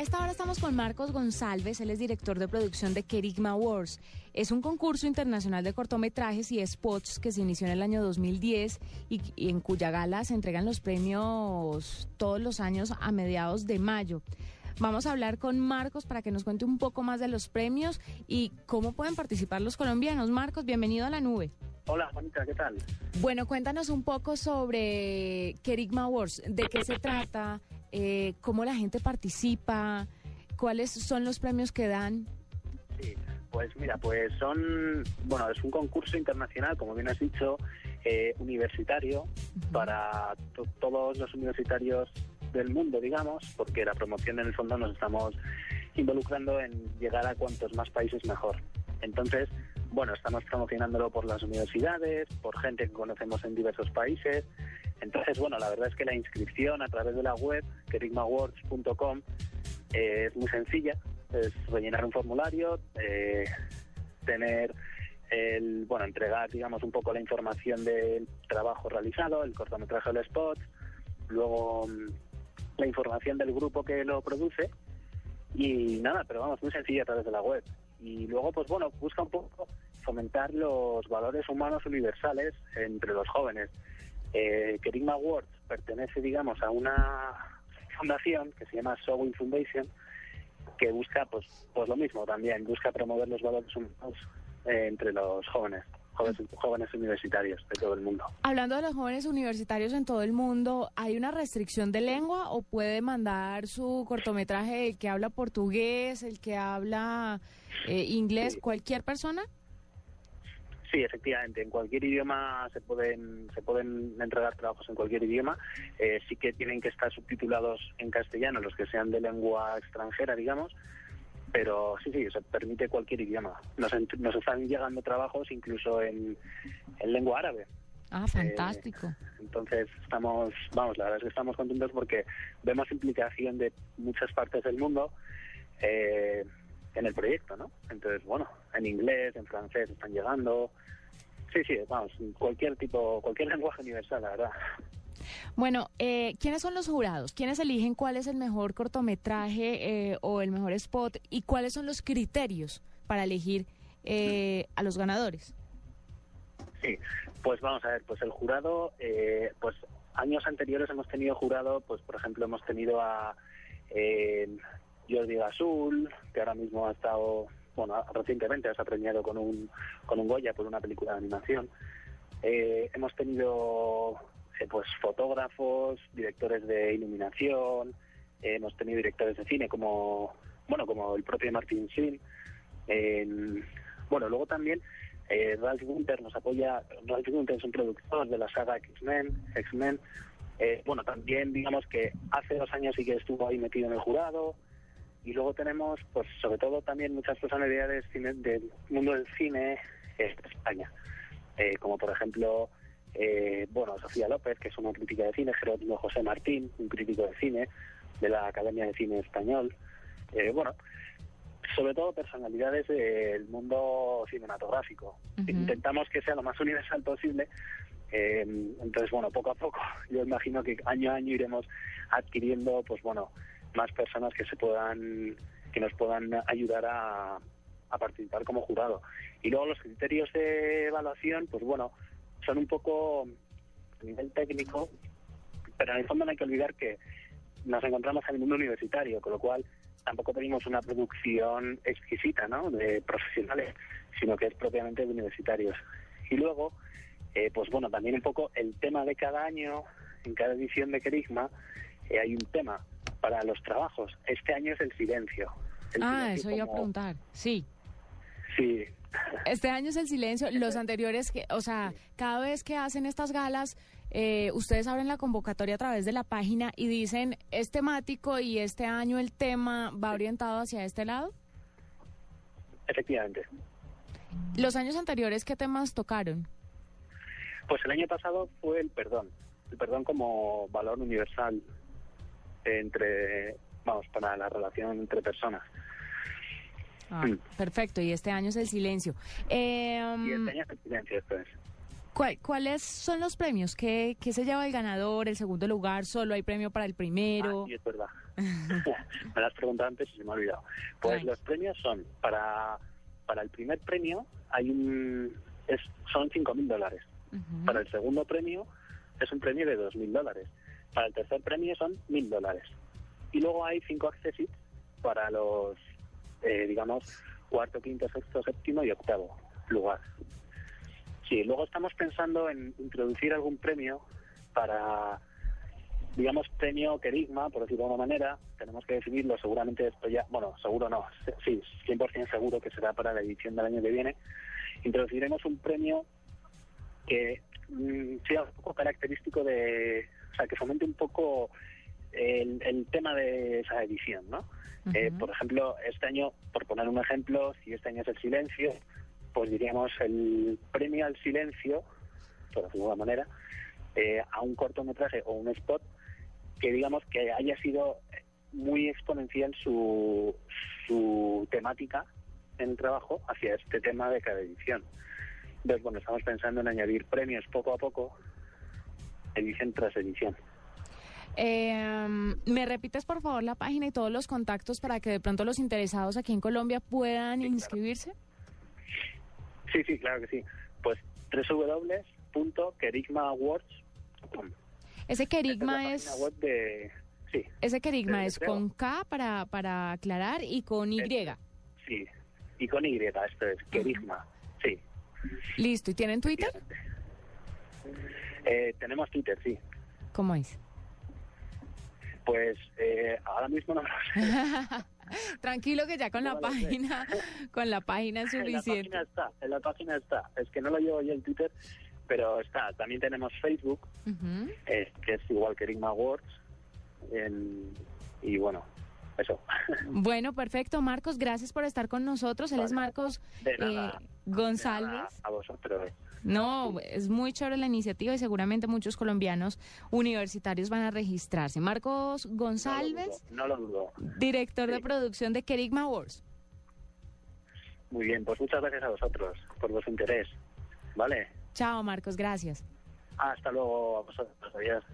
A esta hora estamos con Marcos González, él es director de producción de Kerigma Wars. Es un concurso internacional de cortometrajes y spots que se inició en el año 2010 y, y en cuya gala se entregan los premios todos los años a mediados de mayo. Vamos a hablar con Marcos para que nos cuente un poco más de los premios y cómo pueden participar los colombianos. Marcos, bienvenido a la nube. Hola, Juanita, ¿qué tal? Bueno, cuéntanos un poco sobre Kerigma Wars, de qué se trata, eh, cómo la gente participa, cuáles son los premios que dan. Sí, pues mira, pues son, bueno, es un concurso internacional, como bien has dicho, eh, universitario para to- todos los universitarios del mundo, digamos, porque la promoción en el fondo nos estamos involucrando en llegar a cuantos más países mejor. Entonces, bueno, estamos promocionándolo por las universidades, por gente que conocemos en diversos países. Entonces, bueno, la verdad es que la inscripción a través de la web, kerigmawords.com, eh, es muy sencilla. Es rellenar un formulario, eh, tener el, bueno, entregar, digamos, un poco la información del trabajo realizado, el cortometraje o el spot, luego mm, la información del grupo que lo produce y nada, pero vamos, muy sencilla a través de la web. Y luego, pues bueno, busca un poco fomentar los valores humanos universales entre los jóvenes. Eh, Kerigma Awards pertenece, digamos, a una fundación que se llama Sowing Foundation, que busca, pues, pues lo mismo también, busca promover los valores humanos eh, entre los jóvenes, jóvenes, jóvenes universitarios de todo el mundo. Hablando de los jóvenes universitarios en todo el mundo, ¿hay una restricción de lengua o puede mandar su cortometraje el que habla portugués, el que habla eh, inglés, Sí. cualquier persona? Sí, efectivamente, en cualquier idioma se pueden se pueden entregar trabajos en cualquier idioma. Eh, sí que tienen que estar subtitulados en castellano los que sean de lengua extranjera, digamos. Pero sí, sí, se permite cualquier idioma. Nos, nos están llegando trabajos incluso en, en lengua árabe. Ah, fantástico. Entonces estamos, vamos, la verdad es que estamos contentos porque vemos implicación de muchas partes del mundo eh, en el proyecto, ¿no? Entonces, bueno, en inglés, en francés están llegando. Sí, sí, vamos, cualquier tipo, cualquier lenguaje universal, la verdad. Bueno, eh, ¿quiénes son los jurados? ¿Quiénes eligen cuál es el mejor cortometraje eh, o el mejor spot? ¿Y cuáles son los criterios para elegir eh, a los ganadores? Sí, pues vamos a ver, pues el jurado, eh, pues años anteriores hemos tenido jurado, pues por ejemplo hemos tenido a eh, Jordi Gasul, que ahora mismo ha estado, bueno, recientemente ha premiado con un, con un Goya por una película de animación. Eh, hemos tenido eh, pues fotógrafos, directores de iluminación, eh, hemos tenido directores de cine como, bueno, como el propio Martin Sheen. Bueno, luego también eh, Ralph Gunther nos apoya, Ralph Gunther es un productor de la saga X-Men, X-Men. Eh, bueno, también digamos que hace dos años sí que estuvo ahí metido en el jurado. Y luego tenemos, pues sobre todo también muchas personalidades cine- del mundo del cine de España. Eh, como por ejemplo, eh, bueno, Sofía López, que es una crítica de cine, Jerónimo José Martín, un crítico de cine de la Academia de Cine Español. Eh, bueno, sobre todo personalidades del mundo cinematográfico. Intentamos que sea lo más universal posible. eh, entonces, bueno, poco a poco, yo imagino que año a año iremos adquiriendo, pues bueno, más personas que se puedan, que nos puedan ayudar a, a participar como jurado. Y luego los criterios de evaluación, pues bueno, son un poco a nivel técnico, pero en el fondo no hay que olvidar que nos encontramos en el mundo universitario, con lo cual tampoco tenemos una producción exquisita, ¿no? De profesionales, sino que es propiamente de universitarios. Y luego, eh, pues bueno, también un poco el tema de cada año, en cada edición de Kerigma, eh, hay un tema para los trabajos. Este año es el silencio. El Ah, silencio eso iba a preguntar. Sí. Sí. Este año es el silencio. Los anteriores, que, o sea, cada vez que hacen estas galas, eh, ustedes abren la convocatoria a través de la página y dicen, es temático y este año el tema va orientado hacia este lado. Efectivamente. Los años anteriores, ¿qué temas tocaron? Pues el año pasado fue el perdón. El perdón como valor universal entre, vamos, para la relación entre personas. Ah, Mm. Perfecto, y este año es el silencio. Eh, Y este año es el silencio, esto es. ¿Cuáles son los premios? ¿Qué, ¿Qué, se lleva el ganador, el segundo lugar? ¿Solo hay premio para el primero? Ah, sí, es verdad. me lo has preguntado antes y se me ha olvidado. Pues los premios son, para, para el primer premio hay un, es, son 5.000 dólares. Para el segundo premio es un premio de 2.000 dólares. Para el tercer premio son 1.000 dólares. Y luego hay cinco accessit para los, eh, digamos, cuarto, quinto, sexto, séptimo y octavo lugar. Sí, luego estamos pensando en introducir algún premio para, digamos, premio querigma, por decirlo de alguna manera. Tenemos que definirlo seguramente esto ya, bueno, seguro no, sí, 100% seguro que será para la edición del año que viene. Introduciremos un premio que mm, sea un poco característico de, o sea, que fomente un poco el, el tema de esa edición, ¿no? eh, por ejemplo, este año, por poner un ejemplo, si este año es el silencio, pues diríamos el premio al silencio, por decirlo de alguna manera, eh, a un cortometraje o un spot que digamos que haya sido muy exponencial su, su temática en el trabajo hacia este tema de cada edición. Entonces, bueno, estamos pensando en añadir premios poco a poco, edición tras edición. Eh, ¿Me repites por favor la página y todos los contactos para que de pronto los interesados aquí en Colombia puedan inscribirse? Sí, sí, claro que sí. Pues www.kerigmaawards.com. Ese Kerigma es... de... Sí. Ese Kerigma es con K para, para aclarar y con Y. sí, y con Y, esto es Kerigma, sí. Listo, ¿y tienen Twitter? Eh, tenemos Twitter, sí. ¿Cómo es? Pues eh, ahora mismo no Tranquilo que ya con la página, con la página es suficiente. En la página está, en la página está. Es que no lo llevo yo en Twitter, pero está. También tenemos Facebook, que es igual que Enigma Awards. y bueno, eso. Bueno, perfecto. Marcos, gracias por estar con nosotros. Él es Marcos eh, González. a vosotros. No, es muy chévere la iniciativa y seguramente muchos colombianos universitarios van a registrarse. Marcos González, no lo dudo, director de producción de Kerigma Wars. Muy bien, pues muchas gracias a vosotros por vuestro interés. ¿Vale? Chao, Marcos, gracias. Hasta luego a vosotros. Adiós.